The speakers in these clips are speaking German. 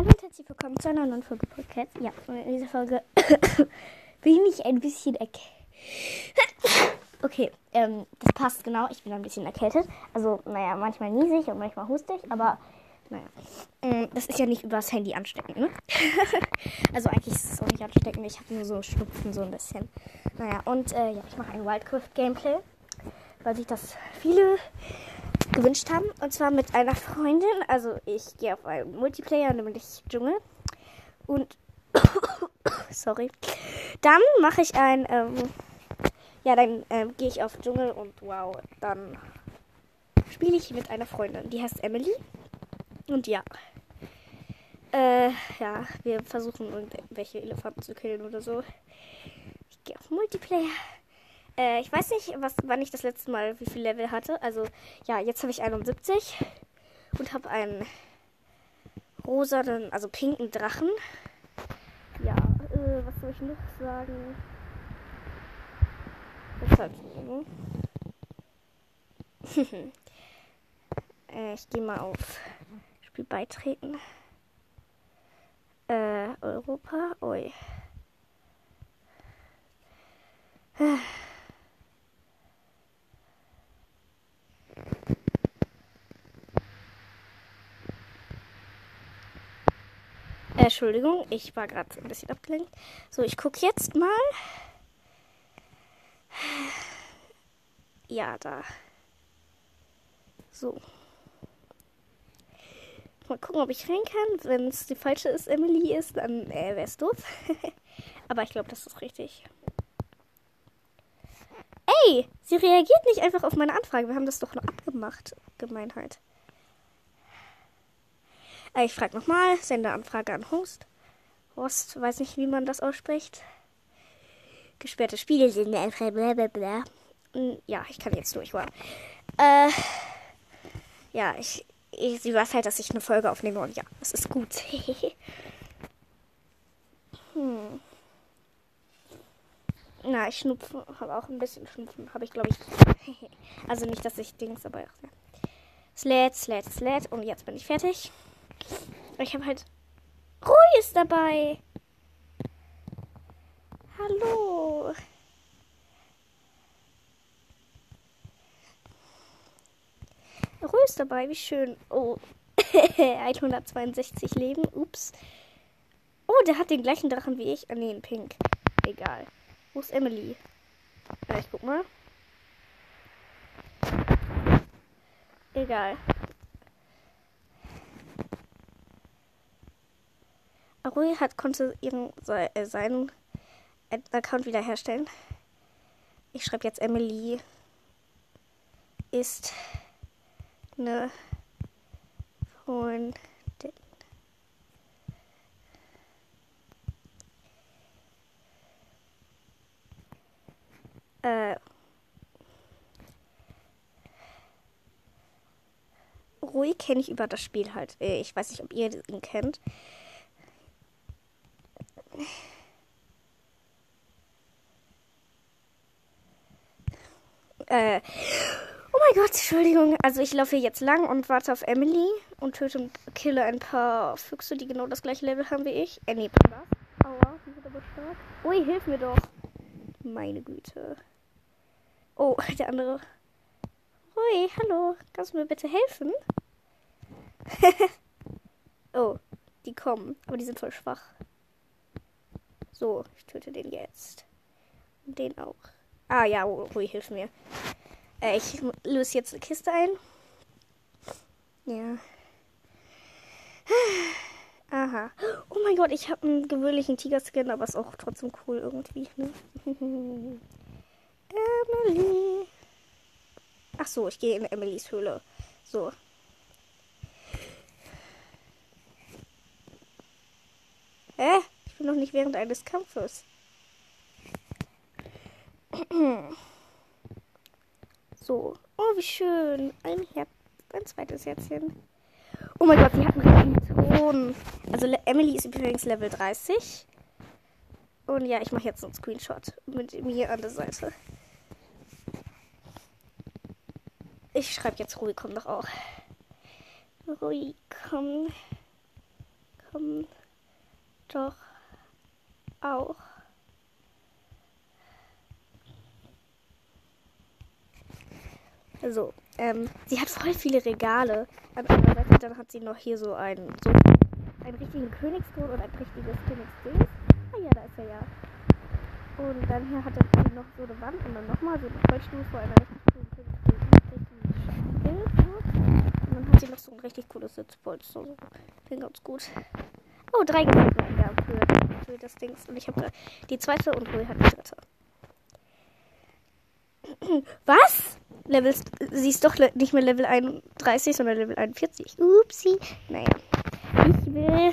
Hallo und herzlich willkommen zu einer neuen Folge Podcast. Ja, und in dieser Folge bin ich ein bisschen erkältet. okay, ähm, das passt genau. Ich bin ein bisschen erkältet. Also, naja, manchmal niesig und manchmal hustig, aber naja. Ähm, das ist ja nicht übers Handy ansteckend, ne? also eigentlich ist es auch nicht ansteckend. Ich habe nur so Schnupfen so ein bisschen. Naja, und äh, ja, ich mache ein Wildcraft-Gameplay, weil sich das viele gewünscht haben. Und zwar mit einer Freundin. Also ich gehe auf einen Multiplayer, nämlich Dschungel. Und sorry. Dann mache ich ein, ähm, ja, dann ähm, gehe ich auf Dschungel und wow, dann spiele ich mit einer Freundin. Die heißt Emily. Und ja. Äh, ja, wir versuchen irgendwelche Elefanten zu killen oder so. Ich gehe auf Multiplayer. Äh, ich weiß nicht, was, wann ich das letzte Mal wie viel Level hatte. Also, ja, jetzt habe ich 71 und habe einen rosanen, also pinken Drachen. Ja, äh, was soll ich noch sagen? Das halt äh, ich gehe mal auf Spiel beitreten. Äh, Europa. Ui. Äh, Entschuldigung, ich war gerade ein bisschen abgelenkt. So, ich gucke jetzt mal. Ja, da. So. Mal gucken, ob ich rein kann. Wenn es die falsche ist, Emily ist, dann äh, wäre es doof. Aber ich glaube, das ist richtig. Ey, sie reagiert nicht einfach auf meine Anfrage. Wir haben das doch noch abgemacht. Gemeinheit. Äh, ich frage nochmal. Sende Anfrage an Host. Host, weiß nicht, wie man das ausspricht. Gesperrte Spiele sind einfach blablabla. Hm, ja, ich kann jetzt durch. Äh, ja, ich, ich, sie weiß halt, dass ich eine Folge aufnehme und ja, es ist gut. hm. Na, ich schnupfe, habe auch ein bisschen Schnupfen, habe ich glaube ich. also nicht, dass ich Dings, aber ja. Sled, Sled, Sled und jetzt bin ich fertig. Ich habe halt Ruhe ist dabei. Hallo. Ruhe ist dabei, wie schön. Oh, 162 Leben. Ups. Oh, der hat den gleichen Drachen wie ich. Ah, nee, in Pink. Egal. Wo ist Emily? Ja, ich guck mal. Egal. Arui hat konnte ihren äh, seinen Account wiederherstellen. Ich schreibe jetzt Emily ist eine Freundin. Äh, Rui kenne ich über das Spiel halt. Äh, ich weiß nicht, ob ihr ihn kennt. Äh, oh mein Gott, Entschuldigung. Also ich laufe jetzt lang und warte auf Emily und töte und kille ein paar Füchse, die genau das gleiche Level haben wie ich. Äh, nee, Panda. Aua, die sind aber stark. Ui, hilf mir doch. Meine Güte. Oh, der andere. Ui, hallo. Kannst du mir bitte helfen? oh, die kommen. Aber die sind voll schwach. So, ich töte den jetzt. Und den auch. Ah ja, Rui, hilf mir. Äh, ich löse jetzt eine Kiste ein. Ja. Aha. Oh mein Gott, ich habe einen gewöhnlichen Tigerskin, aber ist auch trotzdem cool irgendwie. Ne? Emily. Ach so, ich gehe in Emilys Höhle. So. Hä? Ich bin noch nicht während eines Kampfes. So. Oh, wie schön. Ein Herz. Ein zweites Herzchen. Oh mein Gott, die hat einen Ton. Also Emily ist übrigens Level 30. Und ja, ich mache jetzt einen Screenshot mit mir an der Seite. Ich schreibe jetzt komm doch auch. Rui, komm. Komm Doch. Auch. Also, ähm, sie hat voll viele Regale. An einer Seite dann hat sie noch hier so einen, so einen richtigen Königsthron oder ein richtiges Königsding. Ah ja, da ist er ja. Und dann hier hat er noch so eine Wand und dann nochmal so eine Holzstuhl vor einer richtig coolen Königsding. Und dann hat sie noch so richtig cooles Sitzpolster. So. Klingt ganz gut. Oh, drei mir ja, für, für das Ding. Und ich habe die zweite und Rui hat die dritte. Was? Level, sie ist doch nicht mehr Level 31, sondern Level 41. Upsi. Naja. Ich will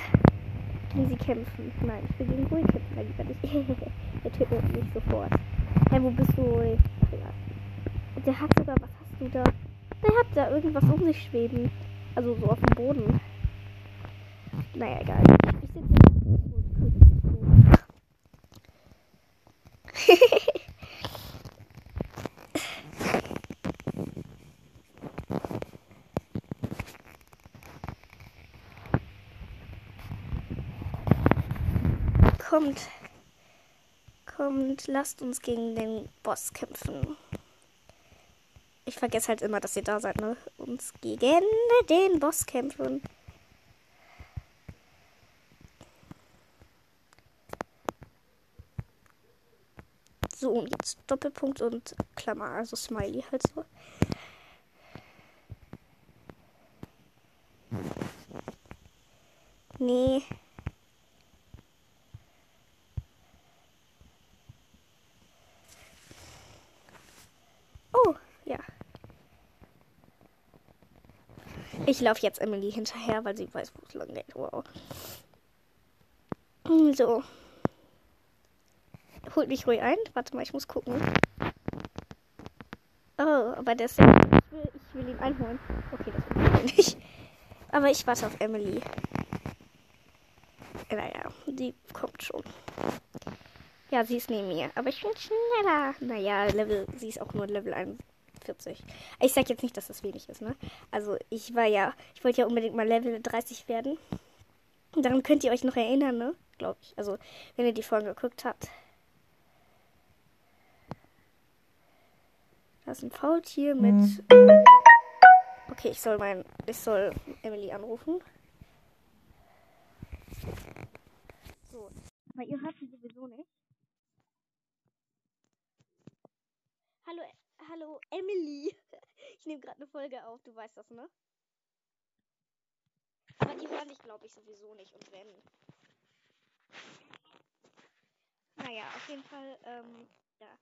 gegen sie kämpfen. Nein, ich will gegen Rui kämpfen, weil lieber nicht. der tötet mich sofort. Hä, hey, wo bist du, Rui? Ach ja. Der hat sogar, was hast du da? Der hat da irgendwas um sich schweben. Also so auf dem Boden. Naja, egal. Ich sitze kommt. Kommt, lasst uns gegen den Boss kämpfen. Ich vergesse halt immer, dass ihr da seid, ne? Uns gegen den Boss kämpfen. So, und jetzt Doppelpunkt und Klammer, also Smiley halt so. Nee. Oh, ja. Ich laufe jetzt Emily hinterher, weil sie weiß, wo es lang geht. Wow. So holt mich ruhig ein. Warte mal, ich muss gucken. Oh, aber der ist. Ich will, ich will ihn einholen. Okay, das will ich nicht. Aber ich warte auf Emily. Naja, die kommt schon. Ja, sie ist neben mir. Aber ich bin schneller. Naja, Level, sie ist auch nur Level 41. Ich sag jetzt nicht, dass das wenig ist, ne? Also, ich war ja, ich wollte ja unbedingt mal Level 30 werden. daran könnt ihr euch noch erinnern, ne? Glaube ich. Also, wenn ihr die Folge geguckt habt. Da ist ein Faultier mit. Mhm. Okay, ich soll mein. Ich soll Emily anrufen. So. Aber ihr hört sie sowieso nicht. Hallo, hallo, Emily. Ich nehme gerade eine Folge auf, du weißt das, ne? Aber die hören dich, glaube ich, sowieso nicht. Und wenn. Naja, auf jeden Fall, ähm, ja.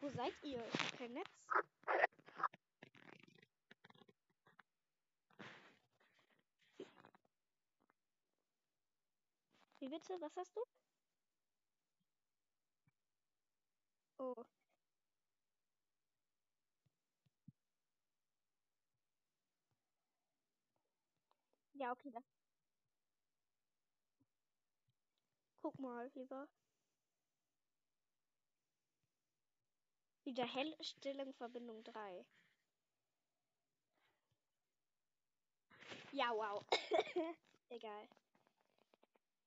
Wo seid ihr? Ich hab kein Netz. Wie bitte? Was hast du? Oh. Ja, okay, das. Guck mal lieber. Wiederherstellung Verbindung 3. Ja, wow. Egal.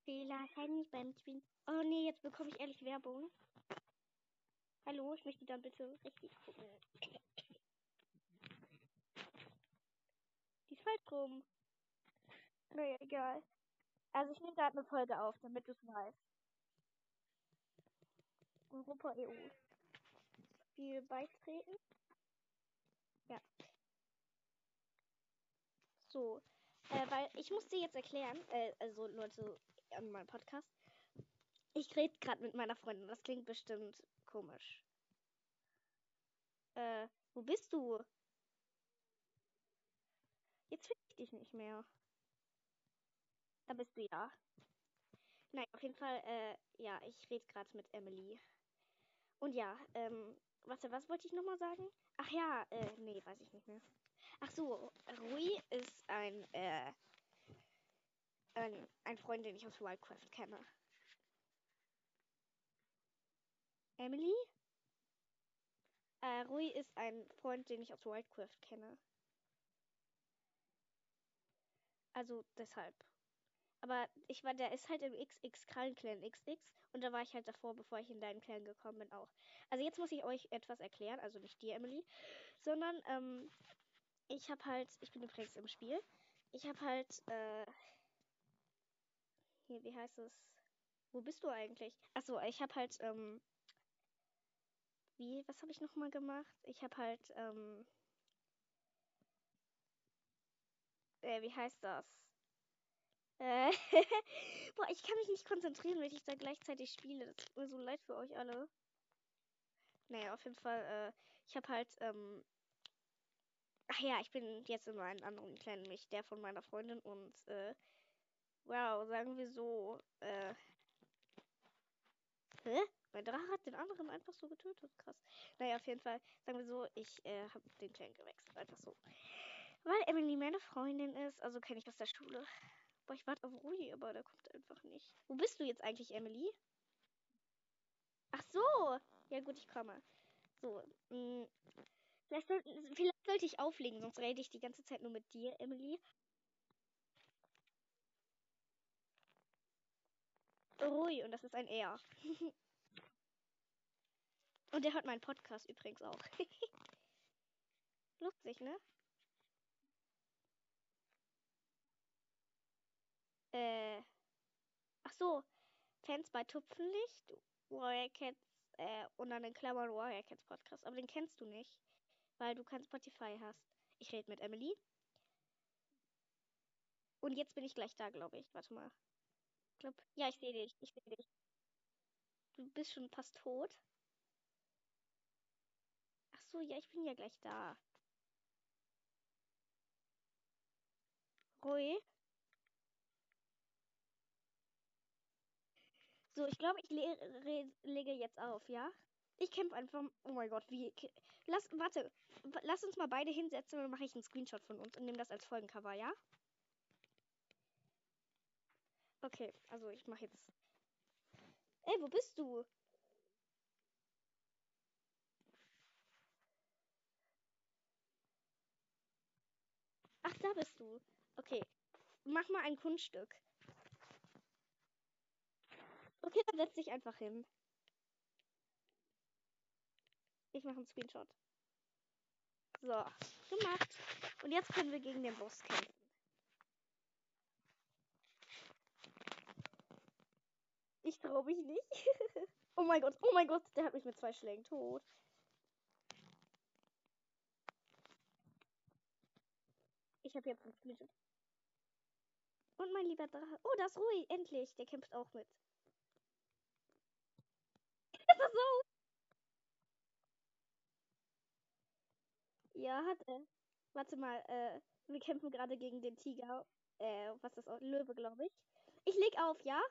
Fehler ich beim Spielen. Oh nee, jetzt bekomme ich ehrlich Werbung. Hallo, ich möchte dann bitte richtig gucken. Die ist falsch rum. Naja, egal. Also ich nehme gerade eine Folge auf, damit du es weißt. Europa EU. Spiel beitreten. Ja. So. Äh, weil ich muss dir jetzt erklären, äh, also Leute an meinem Podcast. Ich rede gerade mit meiner Freundin. Das klingt bestimmt komisch. Äh, wo bist du? Jetzt finde ich dich nicht mehr. Da bist du ja. Nein, auf jeden Fall, äh, ja, ich rede gerade mit Emily. Und ja, ähm, Warte, was wollte ich nochmal sagen? Ach ja, äh, nee, weiß ich nicht mehr. Ach so, Rui ist ein, äh, ein, ein Freund, den ich aus Wildcraft kenne. Emily? Äh, Rui ist ein Freund, den ich aus Wildcraft kenne. Also deshalb. Aber ich war, der ist halt im XX Krallen Clan XX und da war ich halt davor, bevor ich in deinen Clan gekommen bin auch. Also jetzt muss ich euch etwas erklären, also nicht dir, Emily, sondern ähm, ich habe halt, ich bin übrigens im Spiel, ich habe halt, äh, hier, wie heißt es? Wo bist du eigentlich? Achso, ich habe halt, ähm, wie, was habe ich nochmal gemacht? Ich habe halt, ähm, äh, wie heißt das? Äh, boah, ich kann mich nicht konzentrieren, wenn ich da gleichzeitig spiele. Das tut mir so leid für euch alle. Naja, auf jeden Fall, äh, ich habe halt, ähm, ach ja, ich bin jetzt in einem anderen Clan, nämlich der von meiner Freundin und, äh, wow, sagen wir so, äh, hä? Mein Drache hat den anderen einfach so getötet. Krass. Naja, auf jeden Fall, sagen wir so, ich äh, habe den Clan gewechselt. Einfach so. Weil Emily meine Freundin ist, also kenne ich aus der Schule. Boah, ich warte auf Rui, aber der kommt einfach nicht. Wo bist du jetzt eigentlich, Emily? Ach so. Ja gut, ich komme. So. Mh. Mm, vielleicht, vielleicht sollte ich auflegen, sonst rede ich die ganze Zeit nur mit dir, Emily. Rui, und das ist ein Er. und der hört meinen Podcast übrigens auch. Lustig, ne? Äh. Ach so. Fans bei Tupfenlicht, Warrior Cats, äh, und dann in Klammern Warrior Cats Podcast. Aber den kennst du nicht, weil du kein Spotify hast. Ich rede mit Emily. Und jetzt bin ich gleich da, glaube ich. Warte mal. Ich glaub, ja, ich sehe dich. Ich sehe dich. Du bist schon fast tot. So, ja, ich bin ja gleich da. Rui, So, ich glaube, ich le lege jetzt auf, ja? Ich kämpfe einfach. Oh mein Gott, wie. Lass, warte. Lass uns mal beide hinsetzen und dann mache ich einen Screenshot von uns und nehme das als Folgencover, ja? Okay, also ich mache jetzt. Ey, wo bist du? Ach, da bist du. Okay. Mach mal ein Kunststück. Okay, dann setz dich einfach hin. Ich mache einen Screenshot. So, gemacht. Und jetzt können wir gegen den Boss kämpfen. Ich traue mich nicht. oh mein Gott, oh mein Gott, der hat mich mit zwei Schlägen tot. Ich habe jetzt Screenshot. Und mein lieber Drache. Oh, das ist Rui, endlich. Der kämpft auch mit. Pass auf! Ja, hat er. Warte mal, äh, wir kämpfen gerade gegen den Tiger. Äh, was ist das? Löwe, glaube ich. Ich leg auf, ja?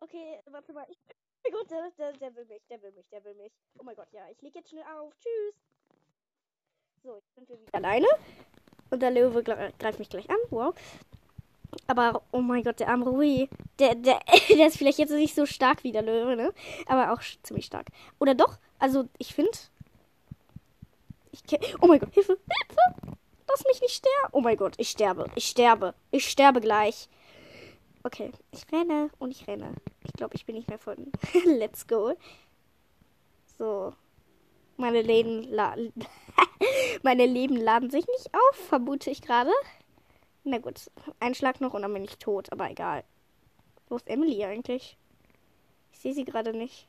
Okay, warte mal. Ich, gut, der, der, der will mich, der will mich, der will mich. Oh mein Gott, ja, ich leg jetzt schnell auf. Tschüss. So, jetzt sind wir wieder alleine. Und der Löwe greift mich gleich an. Wow. Aber, oh mein Gott, der arme Rui. Der, der, der ist vielleicht jetzt nicht so stark wie der Löwe, ne? Aber auch ziemlich stark. Oder doch? Also, ich finde. Ich oh mein Gott, Hilfe, Hilfe! Lass mich nicht sterben. Oh mein Gott, ich sterbe. Ich sterbe. Ich sterbe gleich. Okay, ich renne und ich renne. Ich glaube, ich bin nicht mehr von. Let's go. So. Meine Leben laden. Meine Leben laden sich nicht auf, vermute ich gerade. Na gut, ein Schlag noch und dann bin ich tot, aber egal. Wo ist Emily eigentlich? Ich sehe sie gerade nicht.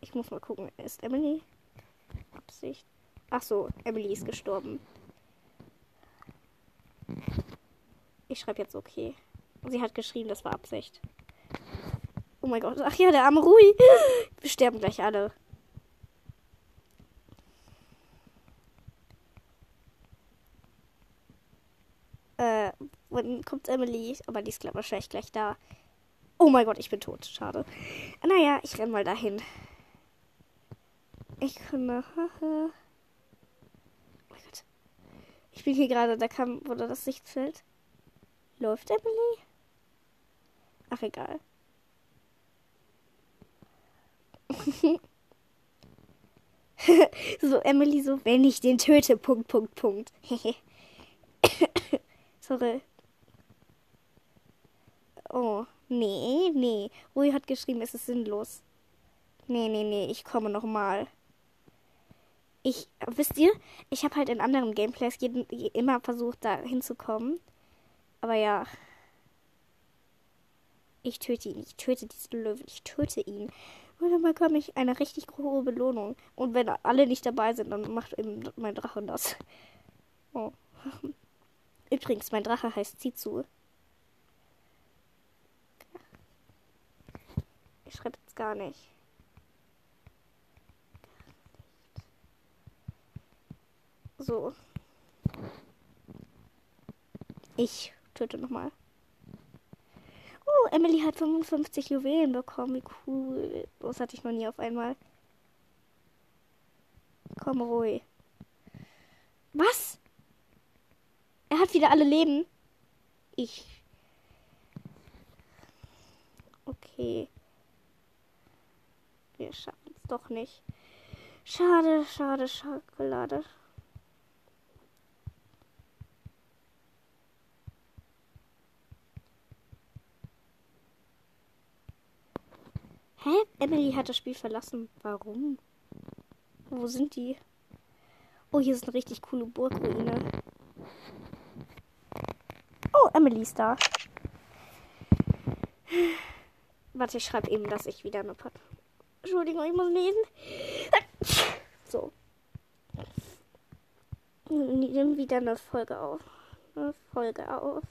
Ich muss mal gucken. Ist Emily? Absicht. Ach so, Emily ist gestorben. Ich schreibe jetzt okay. Sie hat geschrieben, das war Absicht. Oh mein Gott. Ach ja, der arme Rui. Wir sterben gleich alle. Äh, wann kommt Emily? Aber die ist glaube wahrscheinlich gleich da. Oh mein Gott, ich bin tot. Schade. Naja, ich renn mal dahin. Ich kann. oh mein Gott. Ich bin hier gerade, da kam, wurde das Sichtfeld. Läuft Emily? Ach, egal. so, Emily, so, wenn ich den töte, Punkt, Punkt, Punkt. Sorry. Oh, nee, nee. Rui hat geschrieben, es ist sinnlos. Nee, nee, nee, ich komme nochmal. Ich, wisst ihr, ich habe halt in anderen Gameplays jeden, immer versucht, da hinzukommen. Aber ja. Ich töte ihn, ich töte diesen Löwen, ich töte ihn. Und dann bekomme ich eine richtig hohe Belohnung. Und wenn alle nicht dabei sind, dann macht eben mein Drache das. Oh. Übrigens, mein Drache heißt Zizu. Ich schreibe jetzt gar nicht. So. Ich töte nochmal. Oh, Emily hat 55 Juwelen bekommen. Wie cool. Das hatte ich noch nie auf einmal. Komm, ruhig. Was? Er hat wieder alle Leben. Ich. Okay. Wir schaffen es doch nicht. Schade, schade, Schokolade. Hä? Emily hat das Spiel verlassen. Warum? Wo sind die? Oh, hier ist eine richtig coole Burgruine. Oh, Emily ist da. Warte, ich schreibe eben, dass ich wieder eine Pod Entschuldigung, ich muss lesen. So. Nimm wieder eine Folge auf. Eine Folge auf.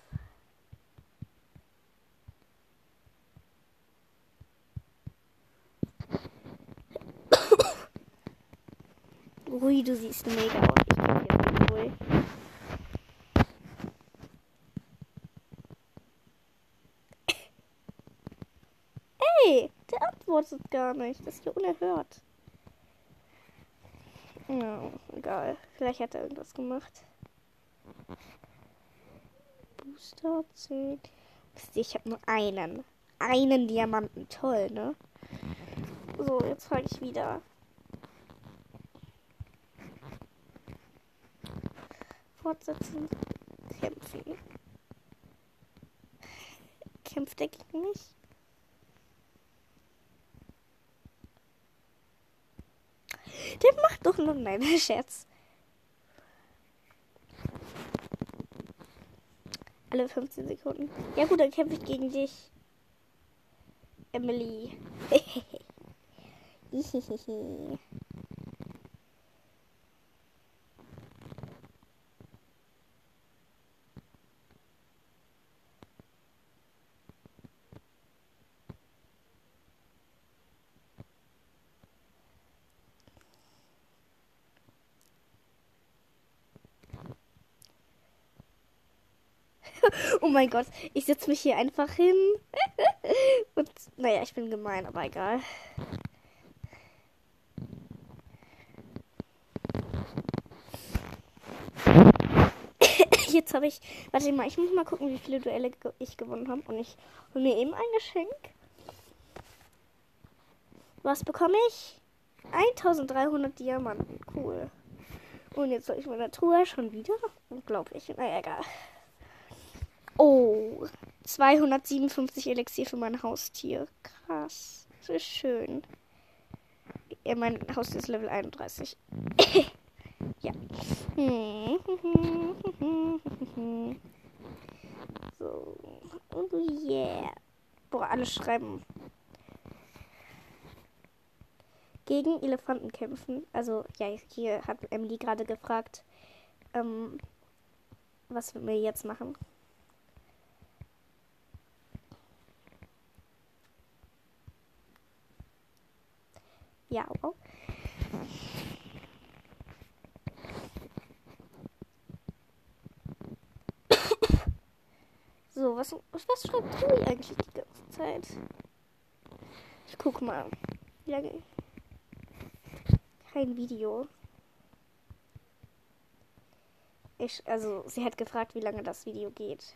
Rui, du siehst mega aus. Ich bin hier Rui. Ey, der antwortet gar nicht. Das ist ja unerhört. Ja, egal. Vielleicht hat er irgendwas gemacht. Booster 10. Wisst ihr, ich habe nur einen. Einen Diamanten. Toll, ne? So, jetzt frage ich wieder. Fortsetzen. Kämpfen. Kämpft er gegen mich? Der macht doch nur nein, Scherz. Alle 15 Sekunden. Ja gut, dann kämpfe ich gegen dich. Emily. oh mein Gott, ich setze mich hier einfach hin. Und naja, ich bin gemein, aber egal. Jetzt habe ich. Warte mal, ich muss mal gucken, wie viele Duelle ich gewonnen habe. Und ich hole mir eben ein Geschenk. Was bekomme ich? 1300 Diamanten. Cool. Und jetzt soll ich meine Truhe schon wieder. Unglaublich. Naja, egal. Oh, 257 Elixier für mein Haustier. Krass. Das ist schön. Ja, mein Haustier ist Level 31. ja. so. Oh yeah. Boah, alle schreiben. Gegen Elefanten kämpfen. Also, ja, hier hat Emily gerade gefragt, ähm, was wir jetzt machen. Ja, wow. So, was, was schreibt Louis eigentlich die ganze Zeit? Ich guck mal. Wie lange? Kein Video. Ich, also, sie hat gefragt, wie lange das Video geht.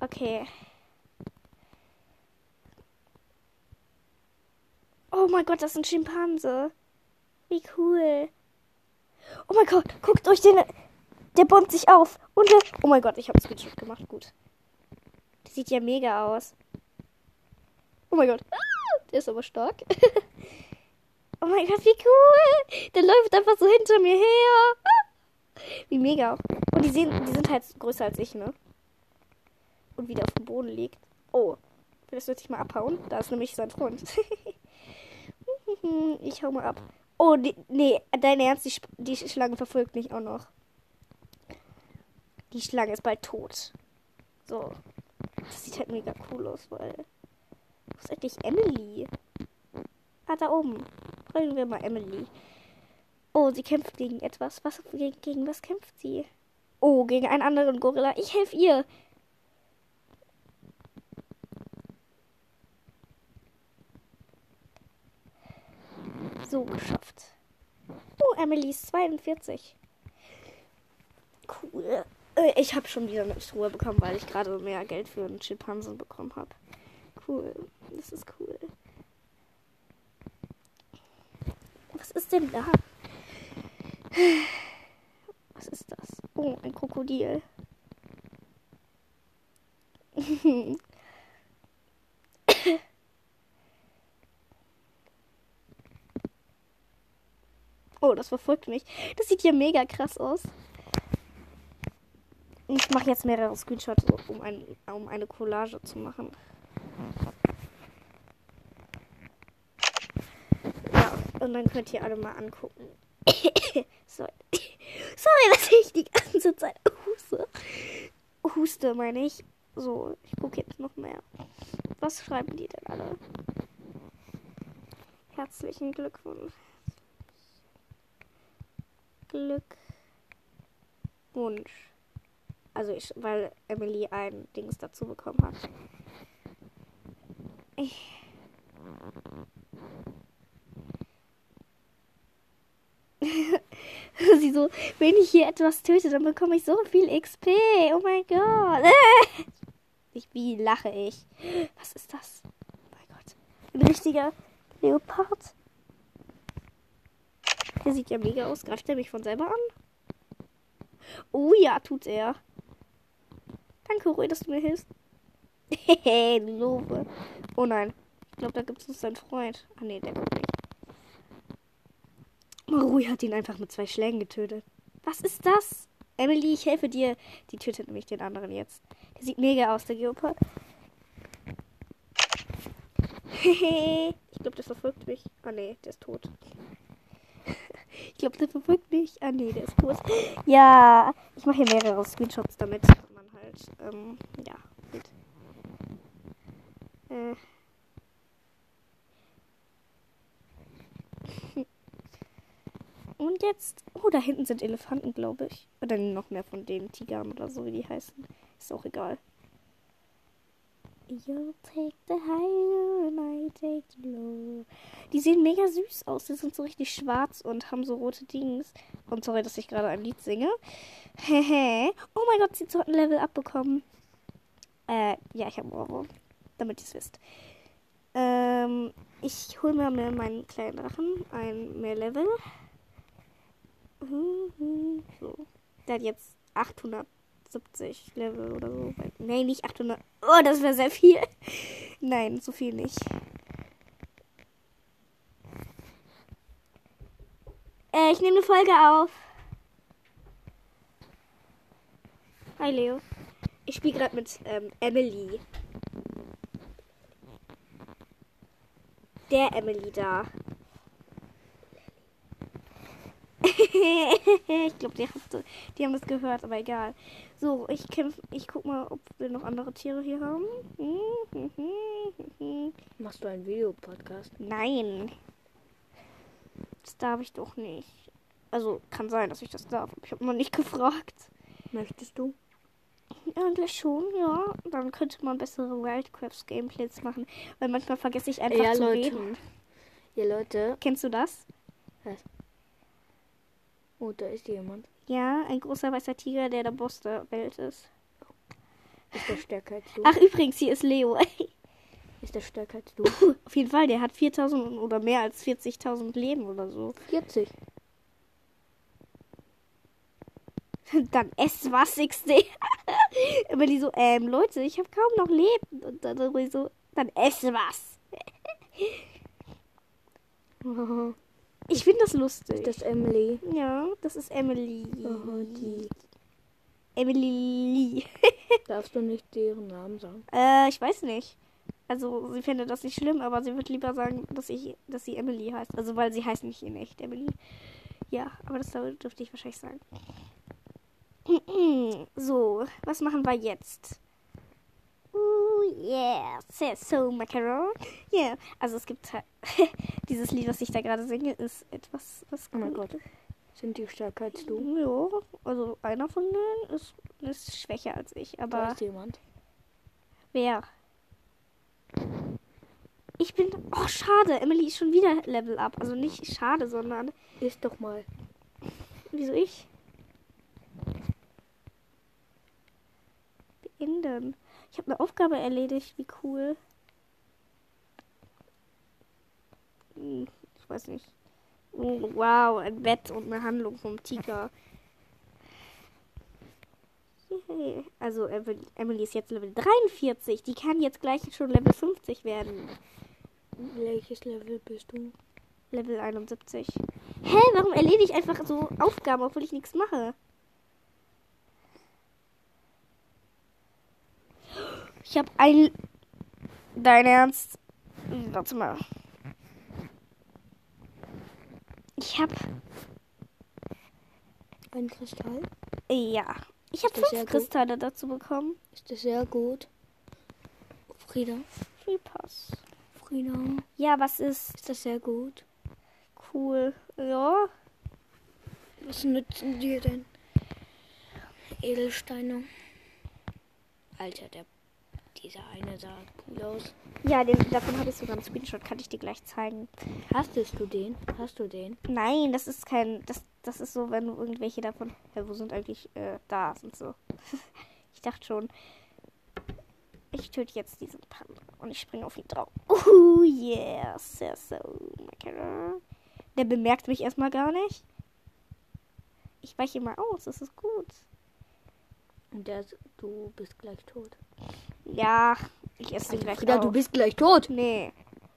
Okay. Oh mein Gott, das ist ein Schimpanse. Wie cool. Oh mein Gott, guckt euch den. Der bäumt sich auf. Und der, Oh mein Gott, ich habe Screenshot gemacht. Gut. Der sieht ja mega aus. Oh mein Gott. Der ist aber stark. oh mein Gott, wie cool. Der läuft einfach so hinter mir her. Wie mega. Und die, sehen, die sind halt größer als ich, ne? Und wieder auf dem Boden liegt. Oh. Vielleicht sollte ich mal abhauen. Da ist nämlich sein Freund. ich hau mal ab. Oh, die, nee, dein Ernst, die, die Schlange verfolgt mich auch noch. Die Schlange ist bald tot. So. Das sieht halt mega cool aus, weil. Wo ist eigentlich Emily? Ah, da oben. Fragen wir mal Emily. Oh, sie kämpft gegen etwas. Was gegen, gegen was kämpft sie? Oh, gegen einen anderen Gorilla. Ich helfe ihr. So geschafft. Oh, Emily ist 42. Cool. Äh, ich habe schon wieder eine Truhe bekommen, weil ich gerade mehr Geld für einen Schimpansen bekommen habe. Cool. Das ist cool. Was ist denn da? Was ist das? Oh, ein Krokodil. oh, das verfolgt mich. Das sieht ja mega krass aus. Ich mache jetzt mehrere Screenshots, um, ein, um eine Collage zu machen. Ja, und dann könnt ihr alle mal angucken. Sorry. Sorry, dass ich die ganze Zeit huste. Huste, meine ich. So, ich gucke jetzt noch mehr. Was schreiben die denn alle? Herzlichen Glückwunsch. Glückwunsch. Also ich, weil Emily ein Dings dazu bekommen hat. Ich. Sie so, wenn ich hier etwas töte, dann bekomme ich so viel XP. Oh mein Gott. Ich, wie lache ich? Was ist das? Oh mein Gott. Ein richtiger Leopard. Der sieht ja mega aus. Greift er mich von selber an? Oh ja, tut er. Danke, Rui, dass du mir hilfst. Hehe, du Lobe. Oh nein. Ich glaube, da gibt es noch seinen Freund. Ah nee, der kommt nicht. Rui hat ihn einfach mit zwei Schlägen getötet. Was ist das? Emily, ich helfe dir. Die tötet nämlich den anderen jetzt. Der sieht mega aus, der Geopard. Hehe. ich glaube, der verfolgt mich. Ah nee, der ist tot. Ich glaube, der verfolgt mich. Ah nee, der ist tot. Ja, ich mache hier mehrere Screenshots damit halt, ähm, ja, gut. Äh. Und jetzt, oh, da hinten sind Elefanten, glaube ich. Oder noch mehr von den Tigern oder so, wie die heißen. Ist auch egal. You'll take the high and I take the low. Die sehen mega süß aus. Die sind so richtig schwarz und haben so rote Dings. Und sorry, dass ich gerade ein Lied singe. Hehe. oh mein Gott, sie hat ein Level abbekommen. Äh, ja, ich habe Euro. Damit ihr es wisst. Ähm, ich hole mir mal meinen kleinen Drachen. Ein mehr Level. So. Der hat jetzt 800 70 Level oder so. Nein, nicht 800. Oh, das wäre sehr viel. Nein, so viel nicht. Äh, ich nehme eine Folge auf. Hi, Leo. Ich spiele gerade mit ähm, Emily. Der Emily da. ich glaube, die, die, haben das gehört, aber egal. So, ich kämpfe. Ich guck mal, ob wir noch andere Tiere hier haben. Machst du einen Videopodcast? Nein. Das darf ich doch nicht. Also, kann sein, dass ich das darf. Ich habe noch nicht gefragt. Möchtest du? Eigentlich schon, ja. Dann könnte man bessere Wildcrafts Gameplays machen. Weil manchmal vergesse ich einfach ja, zu Leute. reden. Ja, Leute. Kennst du das? Was? Oh, da ist jemand. Ja, ein großer weißer Tiger, der der Boss der Welt ist. Ist der stärker als du? Ach, übrigens, hier ist Leo. Ist der stärker als du? Auf jeden Fall, der hat 4000 oder mehr als 40.000 Leben oder so. 40. Dann ess was, XD. Emily so, ähm, Leute, ich habe kaum noch Leben. Und dann so, dann ess was. Ich finde das lustig. Das ist Emily. ja, das ist Emily. Oh, die. Emily. Darfst du nicht deren Namen sagen? äh, ich weiß nicht. Also, sie findet das nicht schlimm, aber sie wird lieber sagen, dass ich, dass sie Emily heißt. Also, weil sie heißt nicht in echt Emily. Ja, aber das dürfte ich wahrscheinlich sagen. So, was machen wir jetzt? Ooh, yeah, says so macaron. Yeah, also es gibt halt dieses Lied, was ich da gerade singe, ist etwas, was Oh mein. Gott. Sind die stärker als du? Ja, also einer von denen ist, ist schwächer als ich, Da aber ist jemand. wer? Ich bin. Oh, schade. Emily ist schon wieder Level up. Also nicht schade, sondern. Ist doch mal. Wieso ich? Beenden. Ich habe eine Aufgabe erledigt. Wie cool. Hm, Ich weiß nicht. Oh, wow, ein Bett und eine Handlung vom Tiger. Yay. Also Emily Emily ist jetzt Level 43. Die kann jetzt gleich schon Level 50 werden. Welches Level bist du? Level 71. Hä, warum erledige ich einfach so Aufgaben, obwohl ich nichts mache? Ich habe ein. Dein Ernst? Warte mal. Ich habe. Ein Kristall? Ja. Ich habe fünf gut? Kristalle dazu bekommen. Ist das sehr gut? Frieda? Free Pass. Frieda? Ja, was ist Ist das sehr gut? cool? Ja. Was nützen dir denn Edelsteine? Alter, der, dieser eine sah cool aus. Ja, den, davon habe ich sogar einen Screenshot. Kann ich dir gleich zeigen. Hastest du den? Hast du den? Nein, das ist kein. Das, das ist so, wenn du irgendwelche davon. Ja, wo sind eigentlich äh, da und so. ich dachte schon. Ich töte jetzt diesen Panda und ich springe auf ihn drauf. Oh yeah, sehr so. Der bemerkt mich erstmal gar nicht. Ich weiche mal aus, das ist gut. Und der, du bist gleich tot. Ja, ich esse den gleich Frieda, auf. du bist gleich tot. Nee.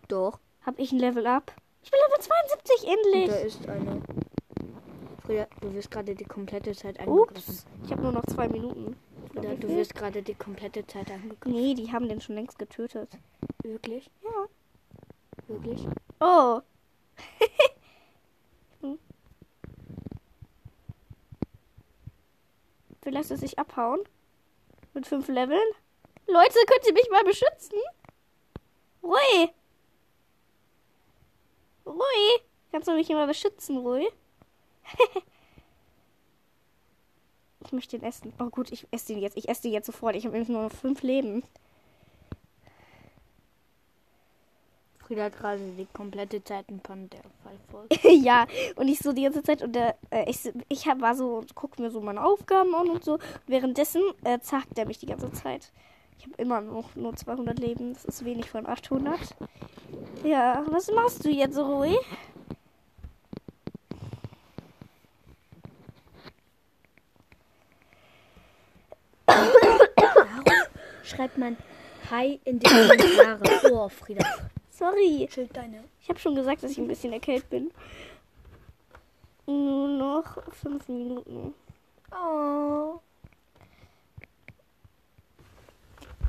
Doch. Hab ich ein Level up? Ich bin Level 72 Und endlich. da ist eine. Frieda, du wirst gerade die komplette Zeit angegriffen. Ups. Ich habe nur noch zwei Minuten. Frieda, du wirst gerade die komplette Zeit angegriffen. Nee, die haben den schon längst getötet. Wirklich? Ja. Wirklich? Oh. Hm. Will er sich abhauen? Mit fünf Leveln? Leute, könnt ihr mich mal beschützen? Rui! Rui! Kannst du mich hier mal beschützen, Rui? ich möchte den essen. Oh gut, ich esse den jetzt. Ich esse den jetzt sofort. Ich habe nämlich nur noch fünf Leben. Frieda hat gerade die komplette Zeit ein Panda-Fall voll. ja, und ich so die ganze Zeit und der, äh, ich, ich hab, war so, guck mir so meine Aufgaben an und so. Währenddessen äh, zackt er mich die ganze Zeit. Ich habe immer noch nur 200 Leben. Das ist wenig von 800. Ja, was machst du jetzt, Rui? Schreibt man Hi in die Kommentare. Oh, Frieda. Sorry. Schild deine. Ich habe schon gesagt, dass ich ein bisschen erkältet bin. Nur noch fünf Minuten. Oh.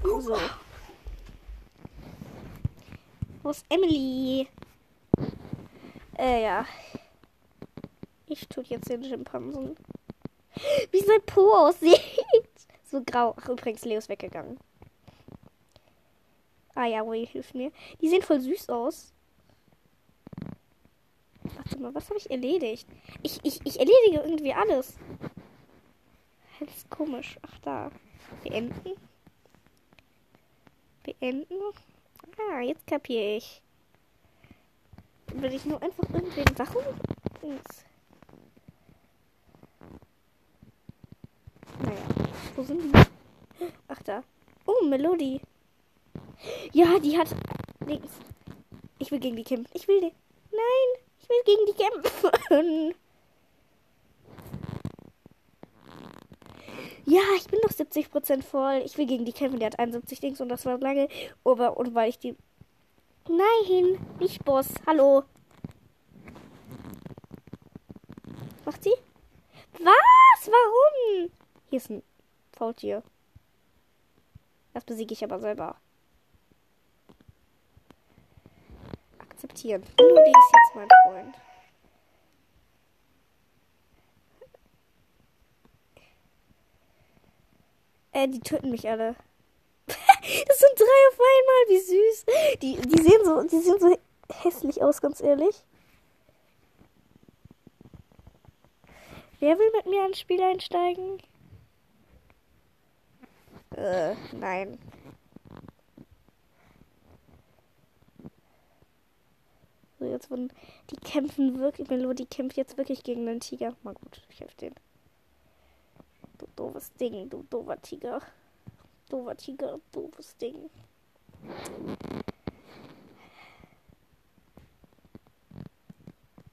So. Wo ist Emily? Äh, ja. Ich tue jetzt den Schimpansen. Wie sein Po aussieht. So grau. Ach, übrigens, Leo ist weggegangen. Ah ja, Rui hilft mir. Die sehen voll süß aus. Warte mal, was habe ich erledigt? Ich, ich, ich erledige irgendwie alles. Das ist komisch. Ach, da. Beenden. Beenden. Ah, jetzt kapiere ich. Will ich nur einfach irgendwelche Sachen? Naja, wo sind die? Ach, da. Oh, Melodie. Ja, die hat. Ich will gegen die kämpfen. Ich will die. Nein, ich will gegen die kämpfen. Ja, ich bin doch 70% voll. Ich will gegen die kämpfen. Der hat 71 Dings und das war lange. Aber und weil ich die. Nein, nicht Boss. Hallo. Macht sie? Was? Warum? Hier ist ein Faultier. Das besiege ich aber selber. Akzeptieren. Ludi ist jetzt mein Freund. Äh, die töten mich alle. das sind drei auf einmal, wie süß. Die, die sehen so, die sehen so hässlich aus, ganz ehrlich. Wer will mit mir ins Spiel einsteigen? Äh, nein. So, jetzt wurden. Die kämpfen wirklich. Melody kämpft jetzt wirklich gegen den Tiger. Mal gut, ich helfe den. Du doofes Ding, du doofer Tiger. Doofer Tiger, doofes Ding.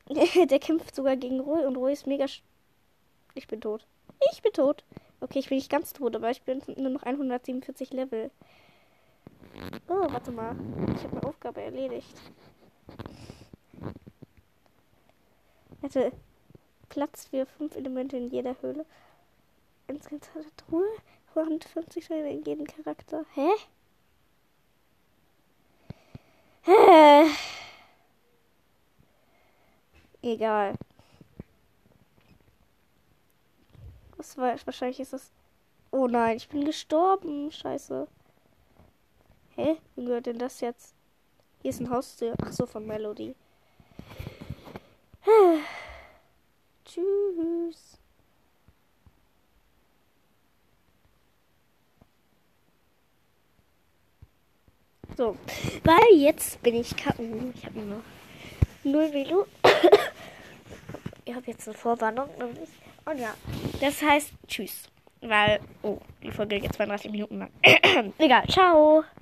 Der kämpft sogar gegen Roy und Roy ist mega. Ich bin tot. Ich bin tot. Okay, ich bin nicht ganz tot, aber ich bin nur noch 147 Level. Oh, warte mal. Ich habe eine Aufgabe erledigt. Hätte Platz für fünf Elemente in jeder Höhle. Insgesamt Truhe 150 Steine in jedem Charakter. Hä? Hä? Egal. Das war wahrscheinlich ist das. Oh nein, ich bin gestorben. Scheiße. Hä? Wie gehört denn das jetzt? Hier ist ein Haustier. Ach so, von Melody. Tschüss. So, weil jetzt bin ich K.O. Ich habe nur null Velo. ich habe jetzt eine Vorwarnung. Und ja, das heißt Tschüss. Weil, oh, die Folge geht 32 Minuten lang. Egal, ciao.